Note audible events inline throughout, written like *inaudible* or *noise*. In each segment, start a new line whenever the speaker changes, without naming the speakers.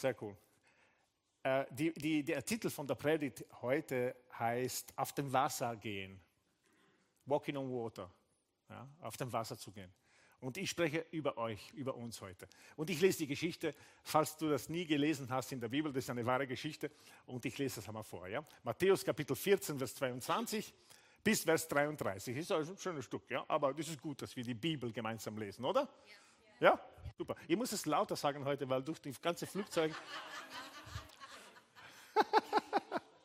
Sehr cool. Äh, die, die, der Titel von der Predigt heute heißt Auf dem Wasser gehen. Walking on Water. Ja, auf dem Wasser zu gehen. Und ich spreche über euch, über uns heute. Und ich lese die Geschichte, falls du das nie gelesen hast in der Bibel, das ist eine wahre Geschichte. Und ich lese das einmal vor. Ja? Matthäus Kapitel 14, Vers 22 bis Vers 33. Ist also ein schönes Stück, ja? aber das ist gut, dass wir die Bibel gemeinsam lesen, oder? Ja. Ja? Super. Ich muss es lauter sagen heute, weil durch die ganze Flugzeug.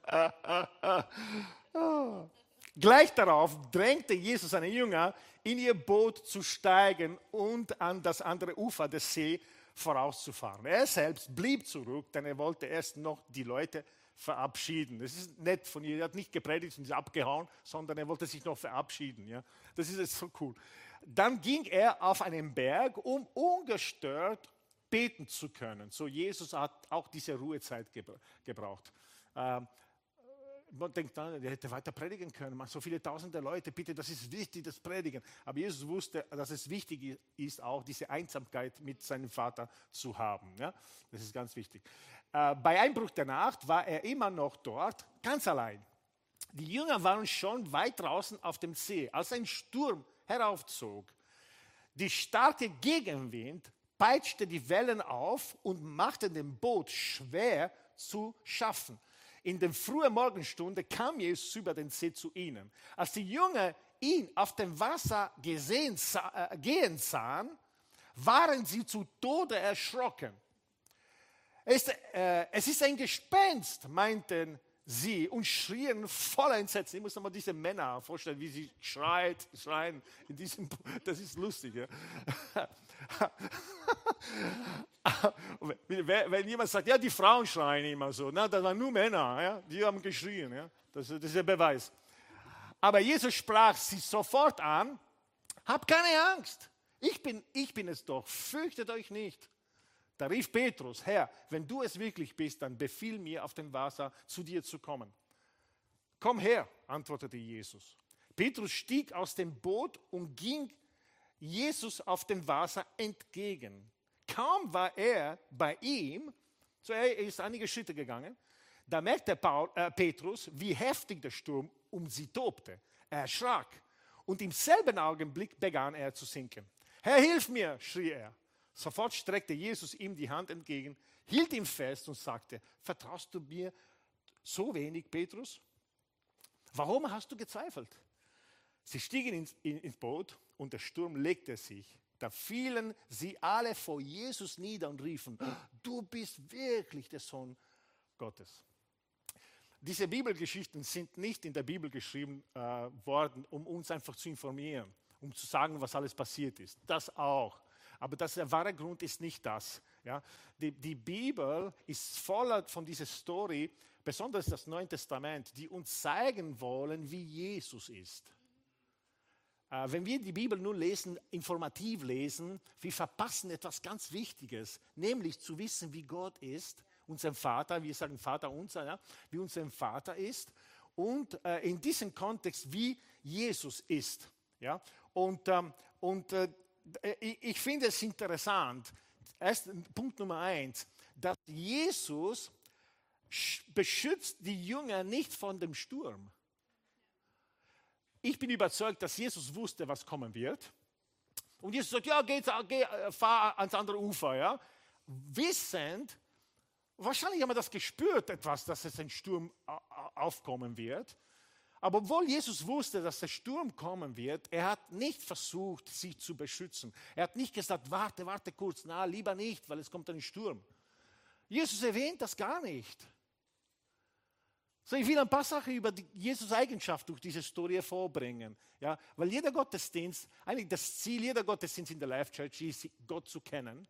*laughs* Gleich darauf drängte Jesus seine Jünger, in ihr Boot zu steigen und an das andere Ufer des See vorauszufahren. Er selbst blieb zurück, denn er wollte erst noch die Leute verabschieden. Das ist nett von ihr. Er hat nicht gepredigt und ist abgehauen, sondern er wollte sich noch verabschieden. Ja? Das ist jetzt so cool. Dann ging er auf einen Berg, um ungestört beten zu können. So Jesus hat auch diese Ruhezeit gebraucht. Ähm, man denkt dann, er hätte weiter predigen können. Man, so viele tausende Leute, bitte, das ist wichtig, das Predigen. Aber Jesus wusste, dass es wichtig ist, auch diese Einsamkeit mit seinem Vater zu haben. Ja? Das ist ganz wichtig. Äh, bei Einbruch der Nacht war er immer noch dort, ganz allein. Die Jünger waren schon weit draußen auf dem See, als ein Sturm heraufzog. Die starke Gegenwind peitschte die Wellen auf und machte dem Boot schwer zu schaffen. In der frühen Morgenstunde kam Jesus über den See zu ihnen. Als die Jünger ihn auf dem Wasser gesehen, äh, gehen sahen, waren sie zu Tode erschrocken. Es, äh, es ist ein Gespenst, meinten sie und schrien voller Entsetzen. Ich muss mir diese Männer vorstellen, wie sie schreit, schreien. In diesem, das ist lustig. Ja? *laughs* Wenn jemand sagt, ja, die Frauen schreien immer so, na, das waren nur Männer, ja? die haben geschrien. Ja? Das, das ist der Beweis. Aber Jesus sprach sie sofort an, habt keine Angst, ich bin, ich bin es doch, fürchtet euch nicht. Da rief Petrus, Herr, wenn du es wirklich bist, dann befiehl mir auf dem Wasser zu dir zu kommen. Komm her, antwortete Jesus. Petrus stieg aus dem Boot und ging Jesus auf dem Wasser entgegen. Kaum war er bei ihm, so er ist einige Schritte gegangen, da merkte Paul, äh, Petrus, wie heftig der Sturm um sie tobte. Er erschrak und im selben Augenblick begann er zu sinken. Herr, hilf mir, schrie er. Sofort streckte Jesus ihm die Hand entgegen, hielt ihn fest und sagte, vertraust du mir so wenig, Petrus? Warum hast du gezweifelt? Sie stiegen ins, ins Boot und der Sturm legte sich. Da fielen sie alle vor Jesus nieder und riefen, du bist wirklich der Sohn Gottes. Diese Bibelgeschichten sind nicht in der Bibel geschrieben äh, worden, um uns einfach zu informieren, um zu sagen, was alles passiert ist. Das auch. Aber das, der wahre Grund ist nicht das. Ja? Die, die Bibel ist voller von dieser Story, besonders das Neue Testament, die uns zeigen wollen, wie Jesus ist. Äh, wenn wir die Bibel nur lesen, informativ lesen, wir verpassen etwas ganz Wichtiges, nämlich zu wissen, wie Gott ist, unser Vater, wir sagen Vater unser, ja, wie unser Vater ist und äh, in diesem Kontext, wie Jesus ist. Ja? Und, ähm, und äh, ich, ich finde es interessant, erst Punkt Nummer eins, dass Jesus beschützt die Jünger nicht von dem Sturm. Ich bin überzeugt, dass Jesus wusste, was kommen wird. Und Jesus sagt, ja, geh, geh, fahr ans andere Ufer. Ja? Wissend, wahrscheinlich haben wir das gespürt, etwas, dass es ein Sturm aufkommen wird. Aber obwohl Jesus wusste, dass der Sturm kommen wird, er hat nicht versucht, sich zu beschützen. Er hat nicht gesagt, warte, warte kurz, na, lieber nicht, weil es kommt ein Sturm. Jesus erwähnt das gar nicht. So, ich will ein paar Sachen über die Jesus Eigenschaft durch diese Story vorbringen. Ja, weil jeder Gottesdienst, eigentlich das Ziel jeder Gottesdienst in der Life Church ist, Gott zu kennen.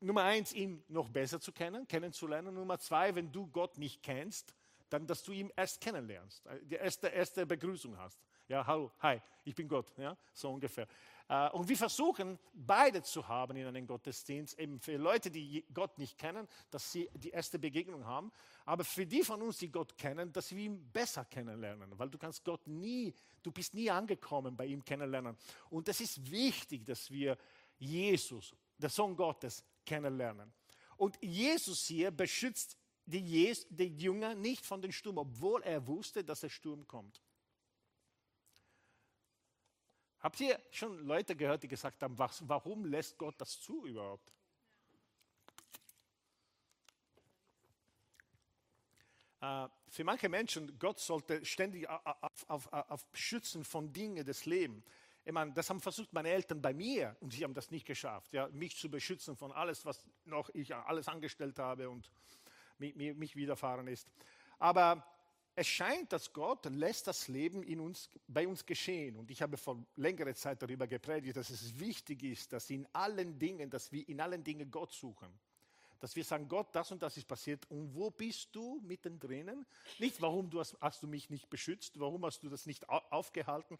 Nummer eins, ihn noch besser zu kennen, kennenzulernen. Nummer zwei, wenn du Gott nicht kennst, dann, dass du ihn erst kennenlernst, äh, die erste, erste Begrüßung hast. Ja, hallo, hi, ich bin Gott, ja, so ungefähr. Äh, und wir versuchen, beide zu haben in einem Gottesdienst, eben für Leute, die Gott nicht kennen, dass sie die erste Begegnung haben, aber für die von uns, die Gott kennen, dass wir ihn besser kennenlernen, weil du kannst Gott nie, du bist nie angekommen bei ihm kennenlernen. Und es ist wichtig, dass wir Jesus, der Sohn Gottes, kennenlernen. Und Jesus hier beschützt die, Jes die Jünger nicht von dem Sturm, obwohl er wusste, dass der Sturm kommt. Habt ihr schon Leute gehört, die gesagt haben, was, warum lässt Gott das zu überhaupt? Äh, für manche Menschen, Gott sollte ständig auf, auf, auf Schützen von Dingen des Lebens. Ich meine, das haben versucht meine Eltern bei mir und sie haben das nicht geschafft, ja, mich zu beschützen von alles, was noch ich alles angestellt habe und mich, widerfahren ist. Aber es scheint, dass Gott lässt das Leben in uns, bei uns geschehen. Und ich habe vor längerer Zeit darüber gepredigt, dass es wichtig ist, dass in allen Dingen, dass wir in allen Dingen Gott suchen. Dass wir sagen, Gott, das und das ist passiert. Und wo bist du mittendrin? Nicht, warum du hast, hast du mich nicht beschützt, warum hast du das nicht aufgehalten.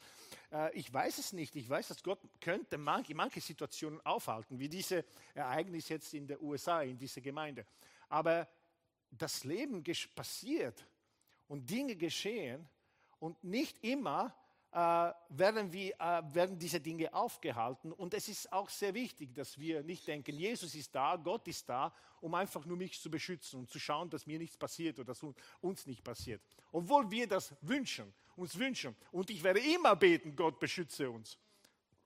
Äh, ich weiß es nicht. Ich weiß, dass Gott könnte manche, manche Situationen aufhalten, wie diese Ereignis jetzt in der USA, in dieser Gemeinde. Aber das Leben passiert und Dinge geschehen und nicht immer äh, werden, wir, äh, werden diese Dinge aufgehalten. Und es ist auch sehr wichtig, dass wir nicht denken, Jesus ist da, Gott ist da, um einfach nur mich zu beschützen und zu schauen, dass mir nichts passiert oder dass uns nicht passiert. Obwohl wir das wünschen, uns wünschen. Und ich werde immer beten, Gott beschütze uns.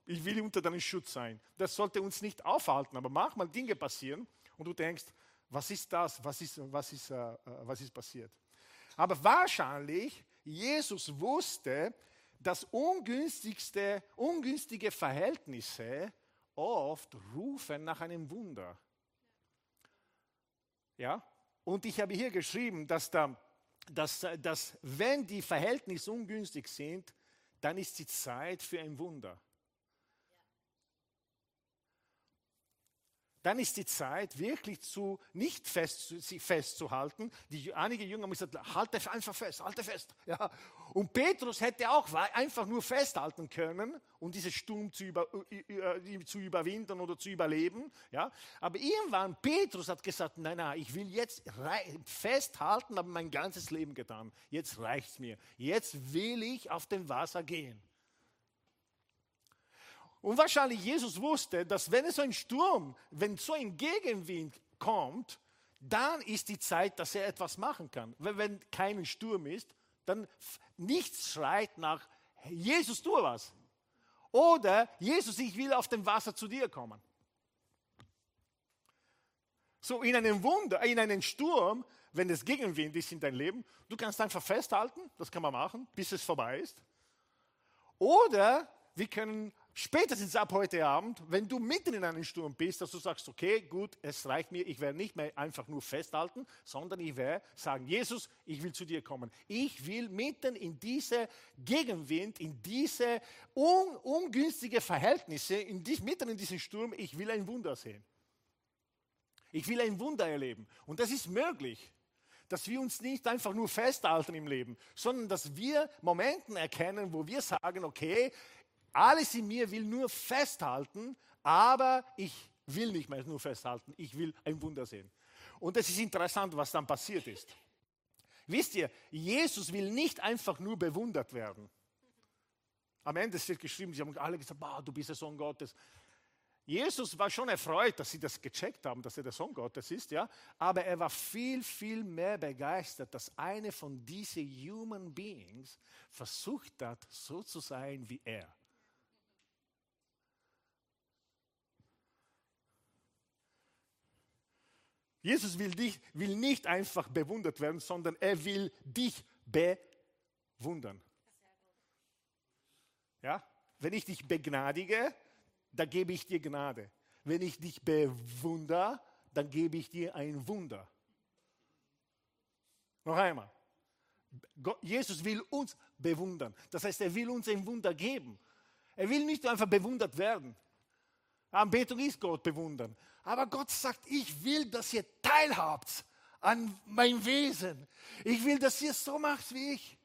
Ich will unter deinem Schutz sein. Das sollte uns nicht aufhalten, aber manchmal Dinge passieren und du denkst, was ist das? Was ist, was ist, äh, äh was ist passiert? Aber wahrscheinlich, Jesus wusste, dass ungünstigste, ungünstige Verhältnisse oft rufen nach einem Wunder. Ja? Und ich habe hier geschrieben, dass, da, dass, dass wenn die Verhältnisse ungünstig sind, dann ist die Zeit für ein Wunder. Dann ist die Zeit wirklich zu nicht fest, sich festzuhalten. Die, einige Jünger haben gesagt, halte einfach fest, halte fest. *laughs* Ja. Und Petrus hätte auch einfach nur festhalten können, um diesen Sturm zu, über, zu überwinden oder zu überleben. Ja. Aber irgendwann, Petrus hat gesagt, nein, nein, ich will jetzt festhalten, habe mein ganzes Leben getan. Jetzt reicht es mir. Jetzt will ich auf dem Wasser gehen. Und wahrscheinlich Jesus wusste, dass wenn es ein Sturm, wenn so ein Gegenwind kommt, dann ist die Zeit, dass er etwas machen kann. Wenn, wenn kein Sturm ist, dann nichts schreit nach, Jesus, tu was. Oder, Jesus, ich will auf dem Wasser zu dir kommen. So in einem Wunder, in einem Sturm, wenn es Gegenwind ist in deinem Leben, du kannst einfach festhalten, das kann man machen, bis es vorbei ist. Oder wir können spätestens ab heute Abend, wenn du mitten in einem Sturm bist, dass du sagst, okay, gut, es reicht mir, ich werde nicht mehr einfach nur festhalten, sondern ich werde sagen, Jesus, ich will zu dir kommen. Ich will mitten in diese Gegenwind, in diese un ungünstige Verhältnisse, in dies, mitten in diesem Sturm, ich will ein Wunder sehen. Ich will ein Wunder erleben. Und das ist möglich dass wir uns nicht einfach nur festhalten im Leben, sondern dass wir Momente erkennen, wo wir sagen, okay, alles in mir will nur festhalten, aber ich will nicht mehr nur festhalten, ich will ein Wunder sehen. Und es ist interessant, was dann passiert ist. Wisst ihr, Jesus will nicht einfach nur bewundert werden. Am Ende steht geschrieben, sie haben alle gesagt, du bist der Sohn Gottes. Jesus war schon erfreut, dass sie das gecheckt haben, dass er der Sohn Gottes ist, ja. Aber er war viel, viel mehr begeistert, dass eine von diesen Human Beings versucht hat, so zu sein wie er. Jesus will, dich, will nicht einfach bewundert werden, sondern er will dich bewundern. Ja? Wenn ich dich begnadige, dann gebe ich dir Gnade. Wenn ich dich bewundere, dann gebe ich dir ein Wunder. Noch einmal. Jesus will uns bewundern. Das heißt, er will uns ein Wunder geben. Er will nicht einfach bewundert werden. Anbetung ist Gott bewundern. Aber Gott sagt, ich will, dass ihr teilhabt an mein Wesen. Ich will, dass ihr so macht wie ich.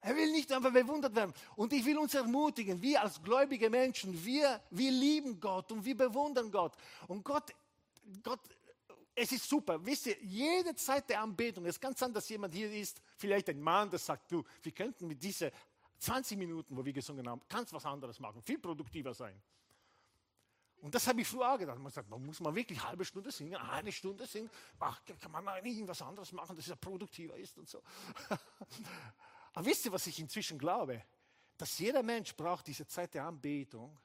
Er will nicht einfach bewundert werden. Und ich will uns ermutigen, wir als gläubige Menschen, wir, wir lieben Gott und wir bewundern Gott. Und Gott, Gott, es ist super. Wisst ihr, jede Zeit der Anbetung, es kann sein, dass jemand hier ist, vielleicht ein Mann, der sagt, du, wir könnten mit diesen 20 Minuten, wo wir gesungen haben, ganz was anderes machen, viel produktiver sein. Und das habe ich früher auch gedacht. Man sagt, man muss man wirklich eine halbe Stunde singen, eine Stunde singen. Ach, kann man nicht irgendwas anderes machen, das ja produktiver ist und so. *laughs* Aber wisst ihr, was ich inzwischen glaube? Dass jeder Mensch braucht diese Zeit der Anbetung,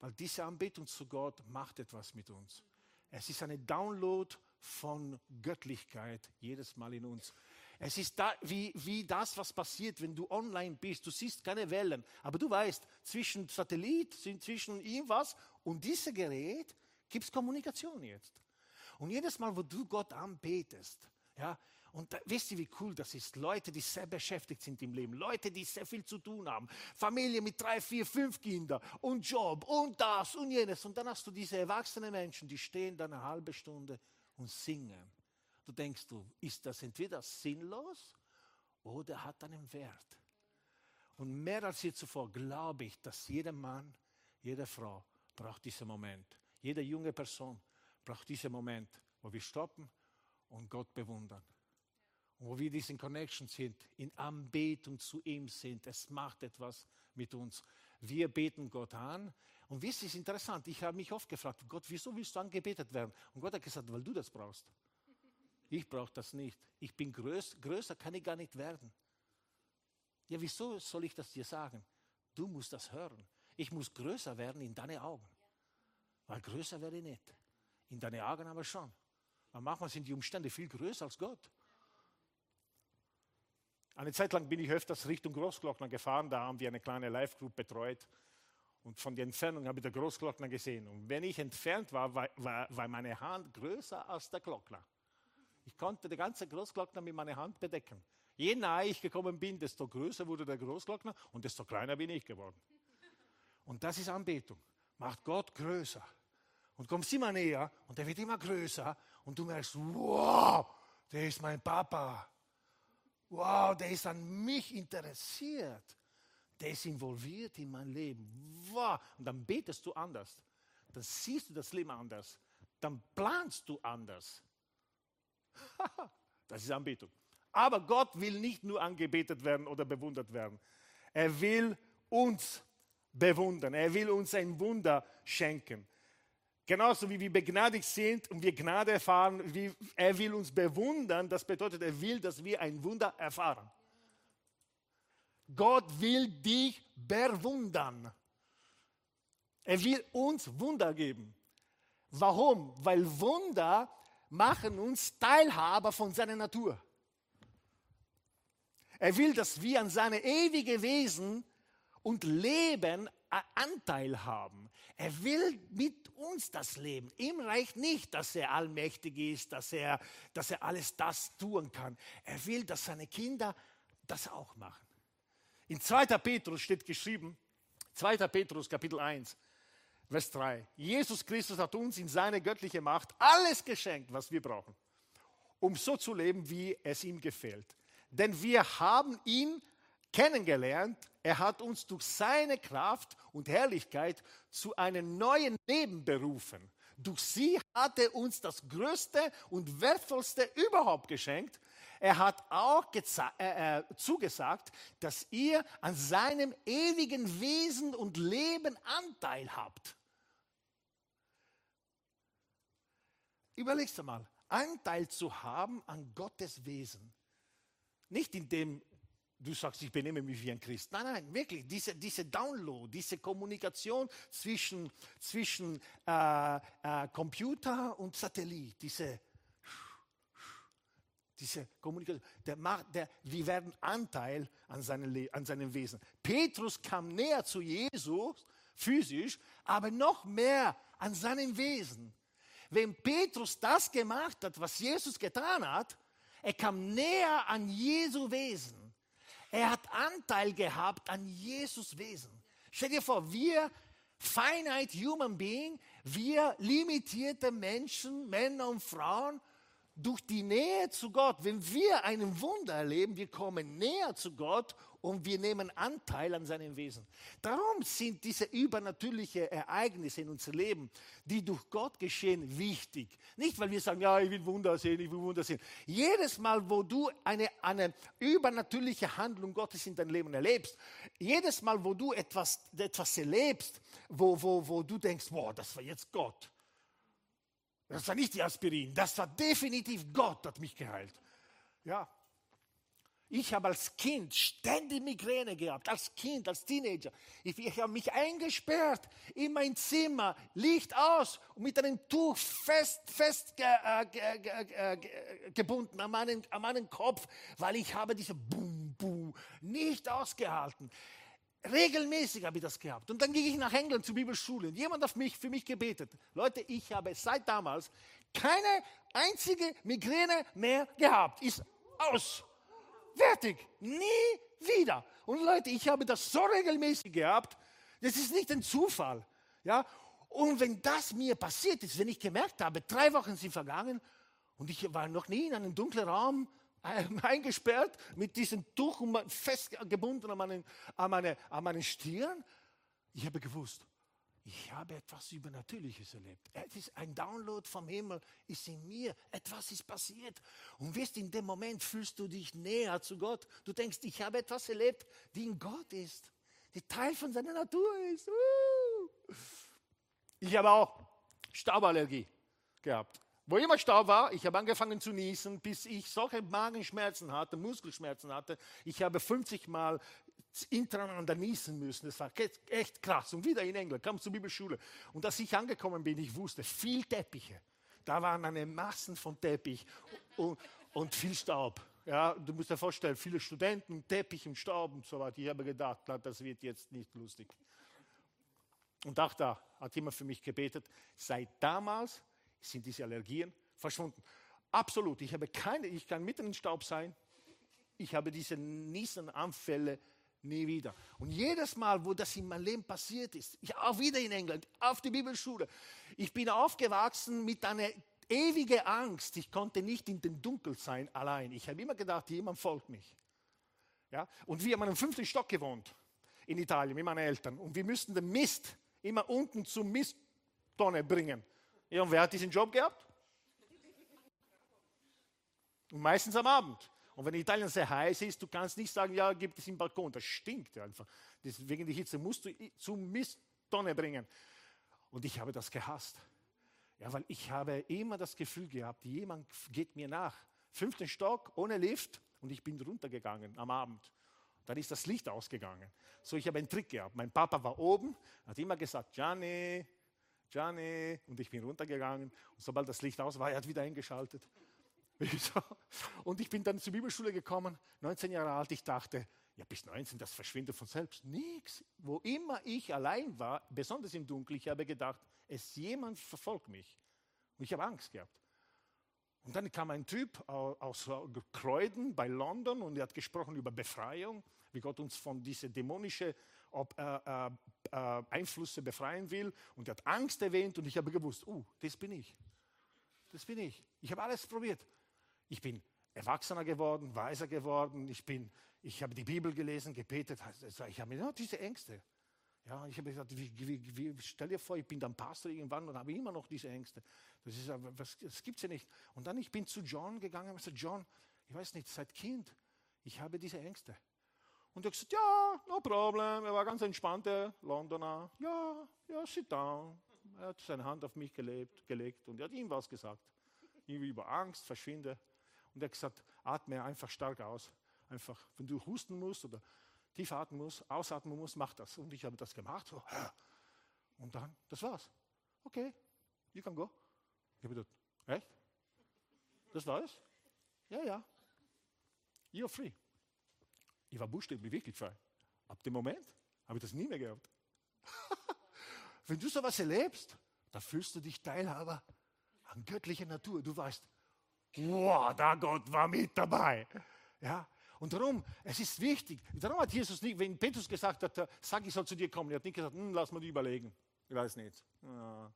weil diese Anbetung zu Gott macht etwas mit uns. Es ist eine Download von Göttlichkeit jedes Mal in uns. Es ist da, wie, wie das, was passiert, wenn du online bist. Du siehst keine Wellen, aber du weißt, zwischen Satellit, zwischen irgendwas und diesem Gerät gibt es Kommunikation jetzt. Und jedes Mal, wo du Gott anbetest, ja, und da, wisst ihr, wie cool das ist? Leute, die sehr beschäftigt sind im Leben, Leute, die sehr viel zu tun haben, Familie mit drei, vier, fünf Kindern und Job und das und jenes. Und dann hast du diese erwachsenen Menschen, die stehen da eine halbe Stunde und singen. Du denkst du, ist das entweder sinnlos oder hat einen Wert? Und mehr als je zuvor glaube ich, dass jeder Mann, jede Frau braucht diesen Moment. Jede junge Person braucht diesen Moment, wo wir stoppen und Gott bewundern wo wir diesen Connection sind, in Anbetung zu ihm sind. Es macht etwas mit uns. Wir beten Gott an. Und wisst ihr, ist interessant, ich habe mich oft gefragt, Gott, wieso willst du angebetet werden? Und Gott hat gesagt, weil du das brauchst. Ich brauche das nicht. Ich bin größ, größer, kann ich gar nicht werden. Ja, wieso soll ich das dir sagen? Du musst das hören. Ich muss größer werden in deine Augen. Weil größer werde ich nicht. In deine Augen aber schon. Aber manchmal sind die Umstände viel größer als Gott. Eine Zeit lang bin ich öfters Richtung Großglockner gefahren, da haben wir eine kleine Live-Group betreut. Und von der Entfernung habe ich den Großglockner gesehen. Und wenn ich entfernt war, war, war, meine Hand größer als der Glockner. Ich konnte den ganzen Großglockner mit meiner Hand bedecken. Je nahe ich gekommen bin, desto größer wurde der Großglockner und desto kleiner bin ich geworden. Und das ist Anbetung. Macht Gott größer. Und kommst immer näher und er wird immer größer und du merkst, wow, der ist mein Papa wow, der ist an mich interessiert. Der ist involviert in mein Leben. Wow. Und dann betest du anders. Dann siehst du das Leben anders. Dann planst du anders. *laughs* das ist Anbetung. Aber Gott will nicht nur angebetet werden oder bewundert werden. Er will uns bewundern. Er will uns ein Wunder schenken. Genauso wie wir begnadigt sind und wir Gnade erfahren, er will uns bewundern, das bedeutet, er will, dass wir ein Wunder erfahren. Gott will dich bewundern. Er will uns Wunder geben. Warum? Weil Wunder machen uns Teilhaber von seiner Natur. Er will, dass wir an seine ewige Wesen und Leben Anteil haben. Er will mit uns das Leben. Ihm reicht nicht, dass er allmächtig ist, dass er, dass er alles das tun kann. Er will, dass seine Kinder das auch machen. In 2. Petrus steht geschrieben, 2. Petrus Kapitel 1, Vers 3. Jesus Christus hat uns in seine göttliche Macht alles geschenkt, was wir brauchen, um so zu leben, wie es ihm gefällt. Denn wir haben ihn kennengelernt. Er hat uns durch seine Kraft und Herrlichkeit zu einem neuen Leben berufen. Durch sie hat er uns das Größte und Wertvollste überhaupt geschenkt. Er hat auch äh, äh, zugesagt, dass ihr an seinem ewigen Wesen und Leben Anteil habt. Überlegst du mal, Anteil zu haben an Gottes Wesen. Nicht in dem du sagst, ich benehme mich wie ein Christ. Nein, nein, wirklich, diese, diese Download, diese Kommunikation zwischen, zwischen äh, äh, Computer und Satellit, diese, diese Kommunikation, der macht, der, wir werden Anteil an, seinen, an seinem Wesen. Petrus kam näher zu Jesus, physisch, aber noch mehr an seinem Wesen. Wenn Petrus das gemacht hat, was Jesus getan hat, er kam näher an Jesu Wesen. Er hat Anteil gehabt an Jesus Wesen. Stell dir vor, wir finite human being, wir limitierte Menschen, Männer und Frauen, durch die Nähe zu Gott, wenn wir einen Wunder erleben, wir kommen näher zu Gott und wir nehmen Anteil an seinem Wesen. Darum sind diese übernatürlichen Ereignisse in unserem Leben, die durch Gott geschehen, wichtig. Nicht, weil wir sagen, ja, ich will Wunder sehen, ich will Wunder sehen. Jedes Mal, wo du eine, eine übernatürliche Handlung Gottes in deinem Leben erlebst, jedes Mal, wo du etwas, etwas erlebst, wo, wo, wo du denkst, boah, das war jetzt Gott. Das war nicht die Aspirin, das war definitiv Gott, hat mich geheilt. Ja, ich habe als Kind ständig Migräne gehabt, als Kind, als Teenager. Ich, ich habe mich eingesperrt in mein Zimmer, Licht aus und mit einem Tuch fest, fest äh, ge, ge, gebunden an meinen, an meinen Kopf, weil ich habe diese Bum, Bum nicht ausgehalten. Regelmäßig habe ich das gehabt. Und dann ging ich nach England zur Bibelschule und jemand hat mich, für mich gebetet. Leute, ich habe seit damals keine einzige Migräne mehr gehabt. Ist aus. Fertig. Nie wieder. Und Leute, ich habe das so regelmäßig gehabt. Das ist nicht ein Zufall. Ja? Und wenn das mir passiert ist, wenn ich gemerkt habe, drei Wochen sind vergangen und ich war noch nie in einem dunklen Raum äh, *laughs* eingesperrt mit diesem Tuch festgebunden an meinen, an, meine, an meinen Stirn, ich habe gewusst, ich habe etwas Übernatürliches erlebt. Es ist ein Download vom Himmel, ist in mir. Etwas ist passiert. Und wirst in dem Moment fühlst du dich näher zu Gott. Du denkst, ich habe etwas erlebt, die in Gott ist, die Teil von seiner Natur ist. Uh. Ich habe auch Stauballergie gehabt. Wo immer Staub war, ich habe angefangen zu niesen, bis ich solche Magenschmerzen hatte, Muskelschmerzen hatte. Ich habe 50 Mal hintereinander niesen müssen. Das war echt krass. Und wieder in England, kam zur Bibelschule. Und als ich angekommen bin, ich wusste, viel Teppiche. Da waren eine Massen von Teppich und, und viel Staub. Ja, du musst dir vorstellen, viele Studenten, Teppich im Staub und so weiter. Ich habe gedacht, das wird jetzt nicht lustig. Und auch da hat jemand für mich gebetet. Seit damals sind diese Allergien verschwunden. Absolut. Ich habe keine, ich kann mitten im Staub sein. Ich habe diese Niesenanfälle nie wieder. Und jedes Mal, wo das in meinem Leben passiert ist, ich auch wieder in England, auf die Bibelschule, ich bin aufgewachsen mit einer ewigen Angst. Ich konnte nicht in den Dunkel sein allein. Ich habe immer gedacht, jemand folgt mich. Ja? Und wir haben im fünften Stock gewohnt in Italien mit meinen Eltern. Und wir mussten den Mist immer unten zum Misttonne bringen. Ja, und wer hat diesen Job gehabt? Und meistens am Abend. Und wenn Italien sehr heiß ist, du kannst nicht sagen, ja, gibt es im Balkon. Das stinkt einfach. Deswegen die Hitze musst du zum Misttonne bringen. Und ich habe das gehasst. Ja, weil ich habe immer das Gefühl gehabt, jemand geht mir nach. Fünften Stock, ohne Lift. Und ich bin runtergegangen am Abend. Dann ist das Licht ausgegangen. So, ich habe einen Trick gehabt. Mein Papa war oben, hat immer gesagt, Gianni, Gianni. Und ich bin runtergegangen. Und sobald das Licht aus war, er hat wieder eingeschaltet. Und ich bin dann zur Bibelschule gekommen, 19 Jahre alt. Ich dachte, ja, bis 19, das verschwindet von selbst. Nichts. Wo immer ich allein war, besonders im Dunkeln, ich habe gedacht, es jemand verfolgt mich. Und ich habe Angst gehabt. Und dann kam ein Typ aus Kreuden bei London und er hat gesprochen über Befreiung, wie Gott uns von diesen dämonischen äh, äh, äh, Einflüsse befreien will. Und er hat Angst erwähnt und ich habe gewusst, uh, das bin ich. Das bin ich. Ich habe alles probiert. Ich bin erwachsener geworden, weiser geworden. Ich, bin, ich habe die Bibel gelesen, gebetet. Also ich habe immer diese Ängste. Ja, ich habe gesagt, wie, wie, wie, stell dir vor, ich bin dann Pastor irgendwann und habe immer noch diese Ängste. Das, ist, was, das gibt es ja nicht. Und dann ich bin zu John gegangen und gesagt, John, ich weiß nicht, seit Kind, ich habe diese Ängste. Und er hat gesagt, ja, no problem. Er war ganz entspannter Londoner. Ja, ja, sit down. Er hat seine Hand auf mich gelebt, gelegt und er hat ihm was gesagt. Irgendwie über Angst, verschwinde. Und er hat gesagt, atme einfach stark aus. Einfach, wenn du husten musst oder tief atmen musst, ausatmen musst, mach das. Und ich habe das gemacht. So. Und dann, das war's. Okay, you can go. Ich habe gedacht, echt? Das war's? Ja, ja. You're free. Ich war buchstäblich wirklich frei. Ab dem Moment habe ich das nie mehr gehabt. *laughs* Wenn du sowas erlebst, da fühlst du dich Teilhaber an göttlicher Natur. Du weißt, wow, da Gott war mit dabei. Ja, und darum, es ist wichtig. Darum hat Jesus nicht, wenn Petrus gesagt hat, sag, ich soll zu dir kommen, er hat nicht gesagt, hm, lass mal überlegen. Ich weiß nicht. Ja,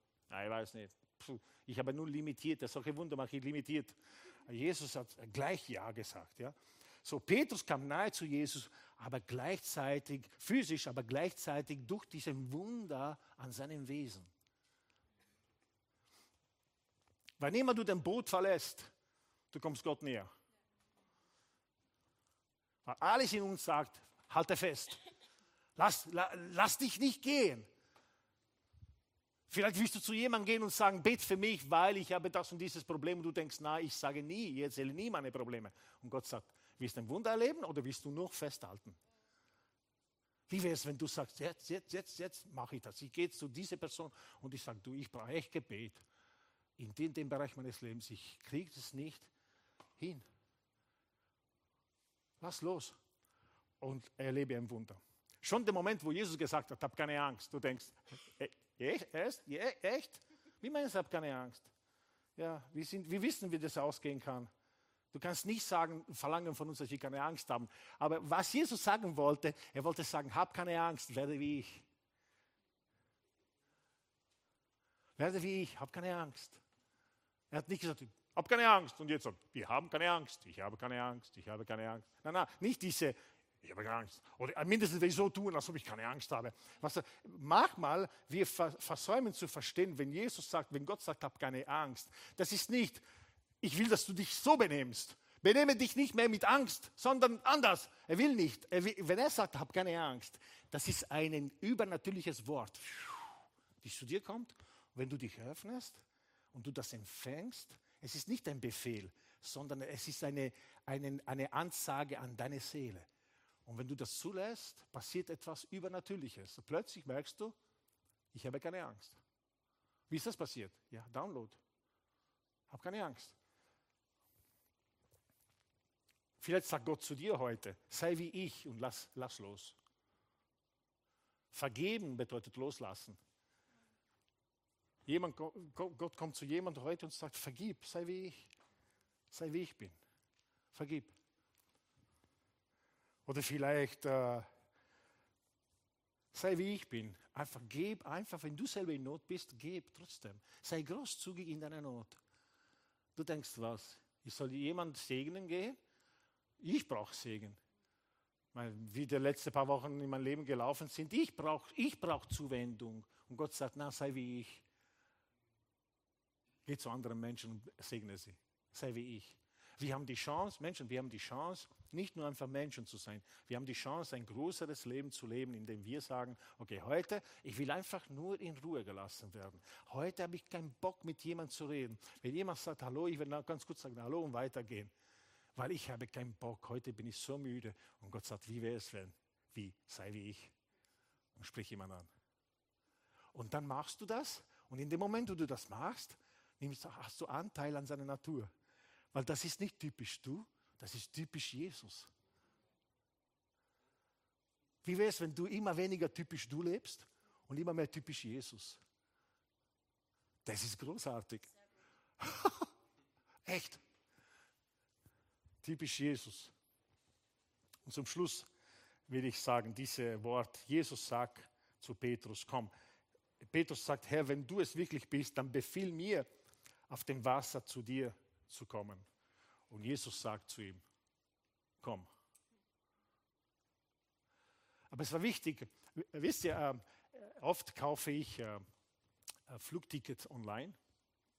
ich weiß nicht. Puh, ich habe nur limitiert, solche Wunder mache ich limitiert. Jesus hat gleich Ja gesagt. Ja. So, Petrus kam nahe zu Jesus, aber gleichzeitig, physisch, aber gleichzeitig durch diesen Wunder an seinem Wesen. Wann immer du dein Boot verlässt, du kommst Gott näher. Weil alles in uns sagt, halte fest. Lass, la, lass dich nicht gehen. Vielleicht willst du zu jemandem gehen und sagen, bet für mich, weil ich habe das und dieses Problem. Und du denkst, na, ich sage nie, ich erzähle nie meine Probleme. Und Gott sagt, willst du ein Wunder erleben oder willst du nur festhalten? Wie wäre es, wenn du sagst, jetzt, jetzt, jetzt, jetzt mache ich das. Ich gehe zu dieser Person und ich sage, du, ich brauche echt Gebet. In dem, dem Bereich meines Lebens, ich kriege es nicht hin. Lass los und erlebe ein Wunder. Schon der Moment, wo Jesus gesagt hat, hab keine Angst, du denkst, e-, echt? Echt? echt? Wie meinst du, hab keine Angst? Ja, wie, sind, wie wissen, wie das ausgehen kann? Du kannst nicht sagen, verlangen von uns, dass wir keine Angst haben. Aber was Jesus sagen wollte, er wollte sagen, hab keine Angst, werde wie ich. Werde wie ich, hab keine Angst. Er hat nicht gesagt, hab keine Angst. Und jetzt sagt, wir haben keine Angst, ich habe keine Angst, ich habe keine Angst. Nein, nein, nicht diese, ich habe keine Angst. Oder mindestens will ich so tun, als ob ich keine Angst habe. Was, manchmal, wir versäumen zu verstehen, wenn Jesus sagt, wenn Gott sagt, hab keine Angst. Das ist nicht, ich will, dass du dich so benimmst. Benehme dich nicht mehr mit Angst, sondern anders. Er will nicht. Er will, wenn er sagt, hab keine Angst, das ist ein übernatürliches Wort, das zu dir kommt. Wenn du dich öffnest und du das empfängst, es ist nicht ein Befehl, sondern es ist eine, eine, eine Ansage an deine Seele. Und wenn du das zulässt, passiert etwas Übernatürliches. Plötzlich merkst du, ich habe keine Angst. Wie ist das passiert? Ja, Download. Hab keine Angst. Vielleicht sagt Gott zu dir heute, sei wie ich und lass, lass los. Vergeben bedeutet loslassen. Jemand, Gott kommt zu jemandem heute und sagt, vergib, sei wie ich, sei wie ich bin. Vergib. Oder vielleicht äh, sei wie ich bin. Einfach gib, einfach, wenn du selber in Not bist, gib trotzdem. Sei großzügig in deiner Not. Du denkst was? Ich soll jemand segnen gehen? Ich brauche Segen. Wie die letzten paar Wochen in meinem Leben gelaufen sind, ich brauche ich brauch Zuwendung. Und Gott sagt, na, sei wie ich. Geh zu anderen Menschen und segne sie. Sei wie ich. Wir haben die Chance, Menschen, wir haben die Chance, nicht nur einfach Menschen zu sein. Wir haben die Chance, ein größeres Leben zu leben, indem wir sagen, okay, heute, ich will einfach nur in Ruhe gelassen werden. Heute habe ich keinen Bock, mit jemandem zu reden. Wenn jemand sagt, hallo, ich will ganz kurz sagen, hallo und weitergehen. Weil ich habe keinen Bock, heute bin ich so müde. Und Gott sagt, wie wäre es, wenn? Wie? Sei wie ich. Und sprich jemand an. Und dann machst du das. Und in dem Moment, wo du das machst, hast du Anteil an seiner Natur. Weil das ist nicht typisch du, das ist typisch Jesus. Wie wäre es, wenn du immer weniger typisch du lebst und immer mehr typisch Jesus? Das ist großartig. *laughs* Echt. Typisch Jesus. Und zum Schluss will ich sagen, dieses Wort, Jesus sagt zu Petrus, komm, Petrus sagt, Herr, wenn du es wirklich bist, dann befiehl mir, auf dem Wasser zu dir zu kommen. Und Jesus sagt zu ihm, komm. Aber es war wichtig, wisst ihr, äh, oft kaufe ich äh, Flugtickets online,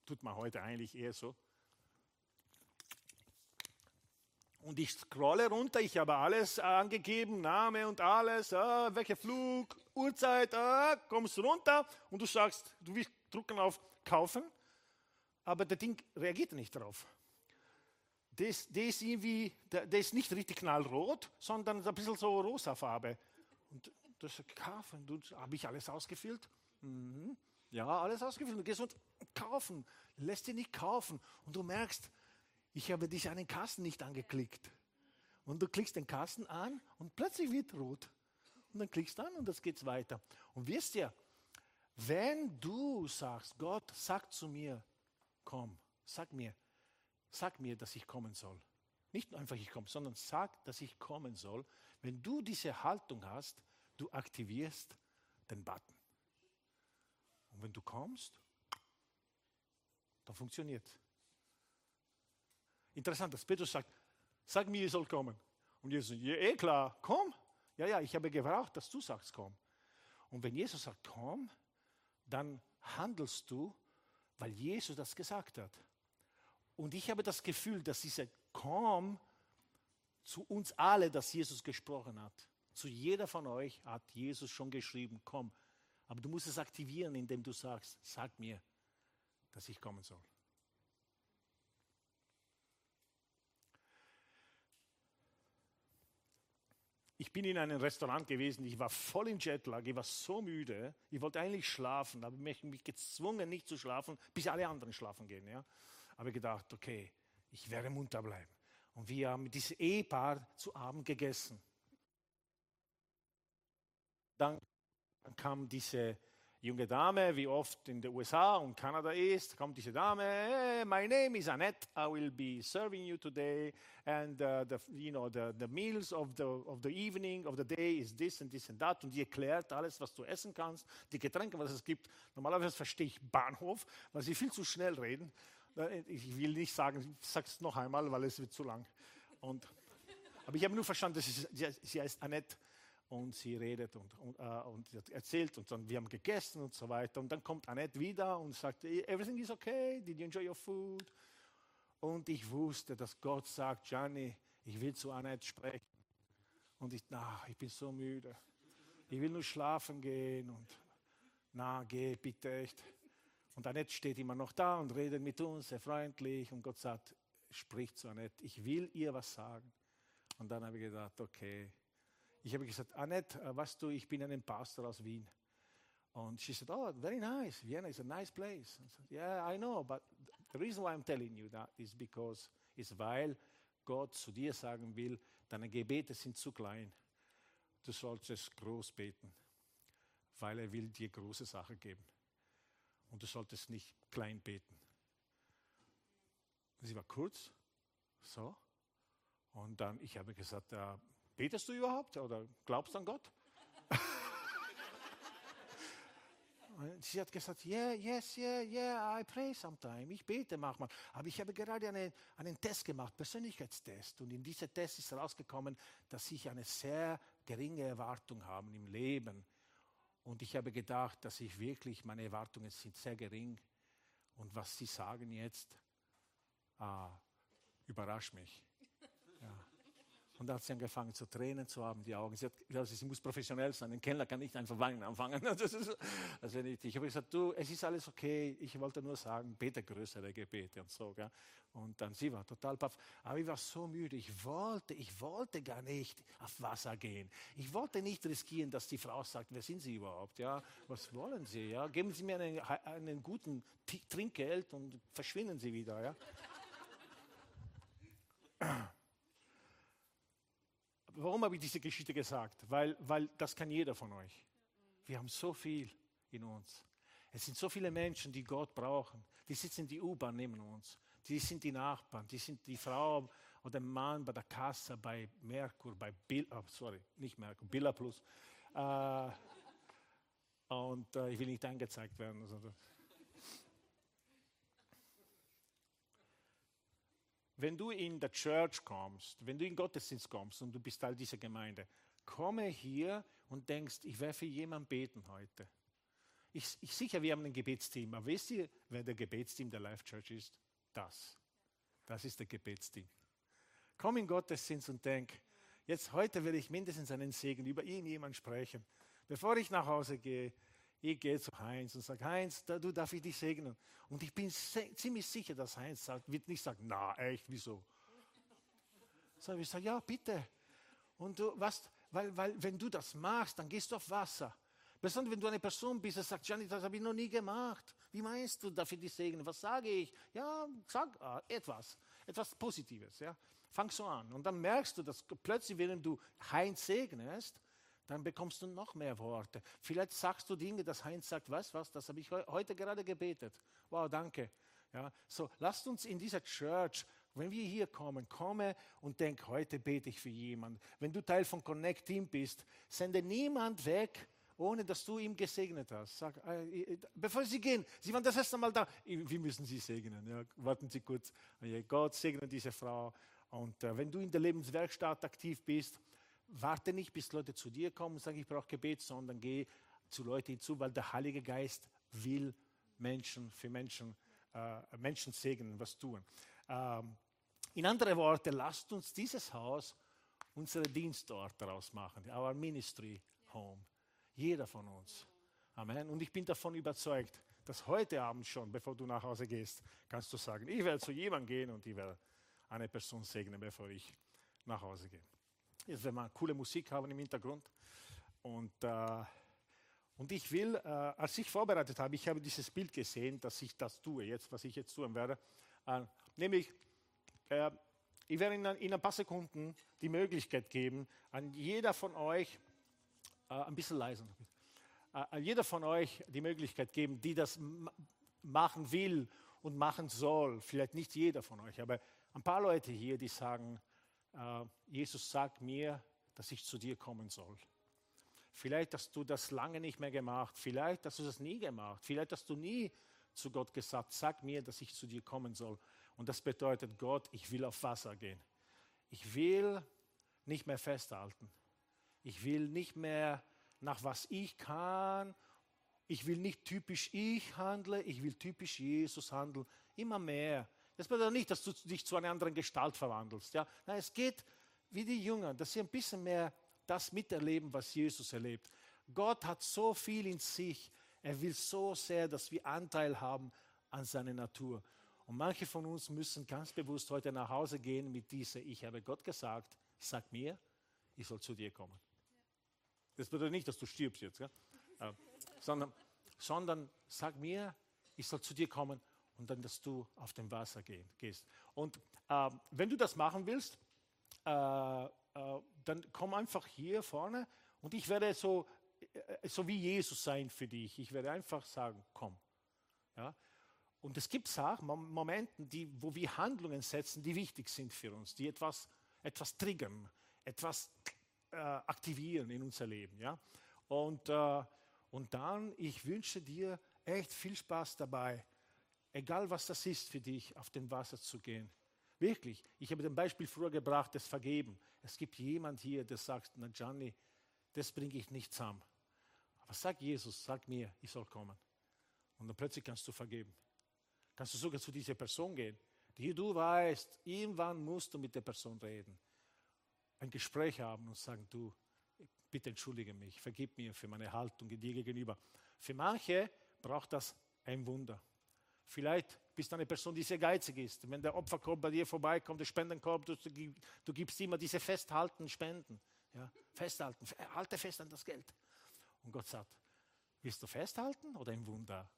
tut man heute eigentlich eher so. Und ich scrolle runter, ich habe alles angegeben, Name und alles, äh, welcher Flug, Uhrzeit, äh, kommst runter und du sagst, du willst drücken auf Kaufen, aber der Ding reagiert nicht darauf der ist, der ist irgendwie, der, ist nicht richtig knallrot, sondern ein bisschen so rosa Farbe. Und das kaufen, habe ich alles ausgefüllt? Mhm. Ja, alles ausgefüllt. Du gehst und kaufen, lässt dich nicht kaufen. Und du merkst, ich habe dich an den Kasten nicht angeklickt. Und du klickst den Kasten an und plötzlich wird rot. Und dann klickst du an und das geht weiter. Und wisst ihr, wenn du sagst, Gott, sag zu mir, komm, sag mir, sag mir, dass ich kommen soll. Nicht nur einfach ich komme, sondern sag, dass ich kommen soll. Wenn du diese Haltung hast, du aktivierst den Button. Und wenn du kommst, dann funktioniert Interessant, dass Petrus sagt, sag mir, ich soll kommen. Und Jesus, ja, eh klar, komm. Ja, ja, ich habe gebraucht, dass du sagst, komm. Und wenn Jesus sagt, komm, dann handelst du, weil Jesus das gesagt hat. Und ich habe das Gefühl, dass dieser Komm zu uns alle, dass Jesus gesprochen hat. Zu jeder von euch hat Jesus schon geschrieben, komm. Aber du musst es aktivieren, indem du sagst, sag mir, dass ich kommen soll. Ich bin in einem Restaurant gewesen, ich war voll in Jetlag, ich war so müde, ich wollte eigentlich schlafen, aber mich, mich gezwungen, nicht zu schlafen, bis alle anderen schlafen gehen. Ja? Aber gedacht, okay, ich werde munter bleiben. Und wir haben dieses Ehepaar zu Abend gegessen. Dann kam diese junge Dame, wie oft in den USA und Kanada ist, kommt diese Dame, hey, my name is Annette, I will be serving you today, and uh, the, you know, the, the meals of the, of the evening, of the day is this and this and that, und die erklärt alles, was du essen kannst, die Getränke, was es gibt. Normalerweise verstehe ich Bahnhof, weil sie viel zu schnell reden. Ich will nicht sagen, ich sage es noch einmal, weil es wird zu lang. Und, aber ich habe nur verstanden, dass sie, sie heißt Annette und sie redet und, und, äh, und erzählt und dann wir haben gegessen und so weiter. Und dann kommt Annette wieder und sagt, everything is okay, did you enjoy your food? Und ich wusste, dass Gott sagt, Gianni, ich will zu Annette sprechen. Und ich, na, ich bin so müde. Ich will nur schlafen gehen und na, geh bitte echt. Und Annette steht immer noch da und redet mit uns, sehr freundlich. Und Gott sagt, sprich zu Annette, ich will ihr was sagen. Und dann habe ich gedacht, okay, ich habe gesagt, Annette, äh, weißt du, ich bin ein Pastor aus Wien. Und she said, oh, very nice. Vienna is a nice place. I said, yeah, I know, but the reason why I'm telling you that is because, ist weil Gott zu dir sagen will, deine Gebete sind zu klein. Du solltest groß beten, weil er will dir große Sachen geben. Und du solltest nicht klein beten. Sie war kurz, so. Und dann, ich habe gesagt, uh, Betest du überhaupt oder glaubst an Gott? *laughs* Sie hat gesagt, yeah, yes, yeah, yeah, I pray sometime. Ich bete manchmal. Aber ich habe gerade eine, einen Test gemacht, Persönlichkeitstest. Und in diesem Test ist herausgekommen, dass ich eine sehr geringe Erwartung habe im Leben. Und ich habe gedacht, dass ich wirklich, meine Erwartungen sind sehr gering. Und was Sie sagen jetzt, ah, überrascht mich. Und da hat sie angefangen zu tränen zu haben, die Augen. Sie, hat, also sie muss professionell sein. Ein Kellner kann nicht einfach weinen anfangen. *laughs* Also nicht. Ich habe gesagt, du, es ist alles okay. Ich wollte nur sagen, bete größere Gebete und so. Gell? Und dann sie war total paff. Aber ich war so müde. Ich wollte, ich wollte gar nicht auf Wasser gehen. Ich wollte nicht riskieren, dass die Frau sagt, wer sind Sie überhaupt? Ja, was wollen Sie? Ja, geben Sie mir einen, einen guten Trinkgeld und verschwinden Sie wieder. Ja. Warum habe ich diese Geschichte gesagt? Weil, weil das kann jeder von euch. Wir haben so viel in uns. Es sind so viele Menschen, die Gott brauchen. Die sitzen in die U-Bahn neben uns. Die sind die Nachbarn. Die sind die Frau oder Mann bei der Kasse, bei Merkur, bei Bill, oh, sorry, nicht Merkur, Billa Plus. Äh, und äh, ich will nicht angezeigt werden. Also, wenn du in der Church kommst, wenn du in Gottesdienst kommst und du bist Teil dieser Gemeinde, komme hier und denkst, ich werde für jemanden beten heute. Ich, ich sicher, wir haben ein Gebetsteam, aber wisst ihr, wer der Gebetsteam der Life Church ist? Das. Das ist der Gebetsteam. Komm in Gottesdienst und denk, jetzt heute werde ich mindestens einen Segen über irgendjemanden sprechen. Bevor ich nach Hause gehe, ich gehe zu Heinz und sage, Heinz, da, du darf ich dich segnen. Und ich bin ziemlich sicher, dass Heinz sagt, wird nicht sagen, na echt, wieso? So, ich sage, ja, bitte. Und du, was, weil, weil, wenn du das machst, dann gehst du auf Wasser. Besonders wenn du eine Person bist, die sagt, Gianni, das habe ich noch nie gemacht. Wie meinst du, darf ich dich segnen? Was sage ich? Ja, sag äh, etwas, etwas Positives. Ja. Fang so an. Und dann merkst du, dass plötzlich, wenn du Heinz segnest, dann bekommst du noch mehr Worte. Vielleicht sagst du Dinge, dass Heinz sagt, was, was, das habe ich heute gerade gebetet. Wow, danke. Ja, so, lasst uns in dieser Church, wenn wir hier kommen, komme und denk, heute bete ich für jemanden. Wenn du Teil von Connect Team bist, sende niemand weg, ohne dass du ihm gesegnet hast. Sag, äh, äh bevor Sie gehen, Sie waren das erste Mal da, wir müssen Sie segnen. Ja, warten Sie kurz. Gott segne diese Frau Und äh, wenn du in der Lebenswerkstatt aktiv bist, warte nicht, bis Leute zu dir kommen und sagen, ich brauche Gebet, sondern geh zu Leuten hinzu, weil der Heilige Geist will Menschen für Menschen, äh, Menschen segnen, was tun. Ähm, in andere Worte, lasst uns dieses Haus unsere Dienstort daraus machen, our ministry home. Jeder von uns. Amen. Und ich bin davon überzeugt, dass heute Abend schon, bevor du nach Hause gehst, kannst du sagen, ich werde zu jemandem gehen und ich werde eine Person segnen, bevor ich nach Hause gehe. Jetzt werden wir coole Musik haben im Hintergrund. Und, äh, und ich will, äh, als ich vorbereitet habe, ich habe dieses Bild gesehen, dass ich das tue, jetzt, was ich jetzt tun werde. Äh, nämlich, äh, ich werde in, in, ein paar Sekunden die Möglichkeit geben, an jeder von euch, äh, ein bisschen leiser, äh, jeder von euch die Möglichkeit geben, die das machen will und machen soll. Vielleicht nicht jeder von euch, aber ein paar Leute hier, die sagen, Jesus sagt mir, dass ich zu dir kommen soll. Vielleicht hast du das lange nicht mehr gemacht, vielleicht hast du das nie gemacht, vielleicht hast du nie zu Gott gesagt, sag mir, dass ich zu dir kommen soll. Und das bedeutet, Gott, ich will auf Wasser gehen. Ich will nicht mehr festhalten. Ich will nicht mehr nach was ich kann. Ich will nicht typisch ich handle, ich will typisch Jesus handeln. Immer mehr. Das bedeutet nicht, dass du dich zu einer anderen Gestalt verwandelst. Ja? Nein, es geht wie die Jünger, dass sie ein bisschen mehr das miterleben, was Jesus erlebt. Gott hat so viel in sich. Er will so sehr, dass wir Anteil haben an seiner Natur. Und manche von uns müssen ganz bewusst heute nach Hause gehen mit dieser, ich habe Gott gesagt, sag mir, ich soll zu dir kommen. Das bedeutet nicht, dass du stirbst jetzt, äh, sondern, sondern sag mir, ich soll zu dir kommen und dann, dass du auf dem Wasser gehen, gehst. Und äh, wenn du das machen willst, äh, äh, dann komm einfach hier vorne und ich werde so, äh, so wie Jesus sein für dich. Ich werde einfach sagen, komm. Ja? Und es gibt Sachen, Momente, die, wo wir Handlungen setzen, die wichtig sind für uns, die etwas, etwas triggern, etwas äh, aktivieren in unser Leben. Ja? Und, äh, und dann, ich wünsche dir echt viel Spaß dabei, egal was das ist für dich, auf dem Wasser zu gehen. Wirklich, ich habe ein Beispiel früher gebracht, das Vergeben. Es gibt jemand hier, der sagt, na Gianni, das bringe ich nicht zusammen. Aber sag Jesus, sag mir, ich soll kommen. Und dann plötzlich kannst du vergeben. Kannst du sogar zu dieser Person gehen, die du weißt, irgendwann musst du mit der Person reden ein Gespräch haben und sagen, du, bitte entschuldige mich, vergib mir für meine Haltung dir gegenüber. Für manche braucht das ein Wunder. Vielleicht bist du eine Person, die sehr geizig ist. Wenn der Opferkorb bei dir vorbeikommt, der Spendenkorb, du, du gibst immer diese festhalten Spenden. Ja, festhalten, halte fest an das Geld. Und Gott sagt, willst du festhalten oder ein Wunder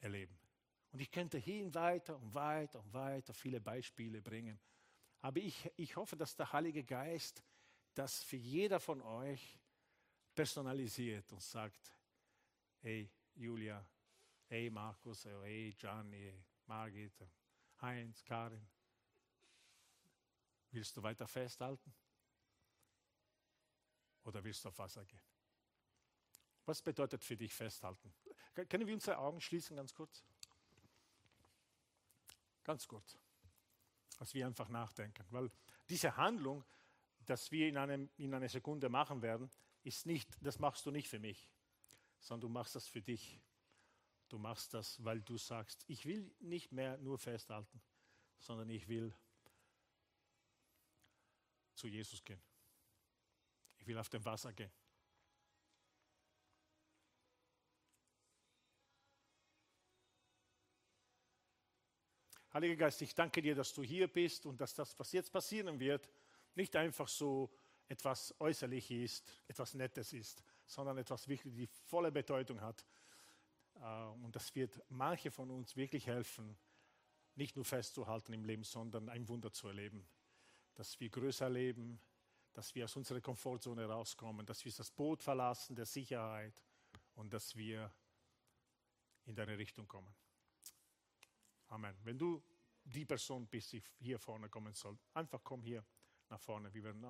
erleben? Und ich könnte hin weiter und weiter und weiter viele Beispiele bringen. Aber ich, ich hoffe, dass der Heilige Geist das für jeder von euch personalisiert und sagt, hey Julia, hey Markus, hey Gianni, Margit, Heinz, Karin, willst du weiter festhalten? Oder willst du auf Wasser gehen? Was bedeutet für dich festhalten? Können wir unsere Augen schließen, ganz kurz? Ganz kurz als wir einfach nachdenken. Weil diese Handlung, dass wir in, einem, in einer Sekunde machen werden, ist nicht, das machst du nicht für mich, sondern du machst das für dich. Du machst das, weil du sagst, ich will nicht mehr nur festhalten, sondern ich will zu Jesus gehen. Ich will auf dem Wasser gehen. Heiliger Geist, ich danke dir, dass du hier bist und dass das, was jetzt passieren wird, nicht einfach so etwas Äußerliches ist, etwas Nettes ist, sondern etwas wirklich die volle Bedeutung hat. Äh, und das wird manche von uns wirklich helfen, nicht nur festzuhalten im Leben, sondern ein Wunder zu erleben. Dass wir größer leben, dass wir aus unserer Komfortzone rauskommen, dass wir das Boot verlassen der Sicherheit und dass wir in deine Richtung kommen. Amen. Wenn du die Person bist, die hier vorne kommen soll, einfach komm hier nach vorne. Wir werden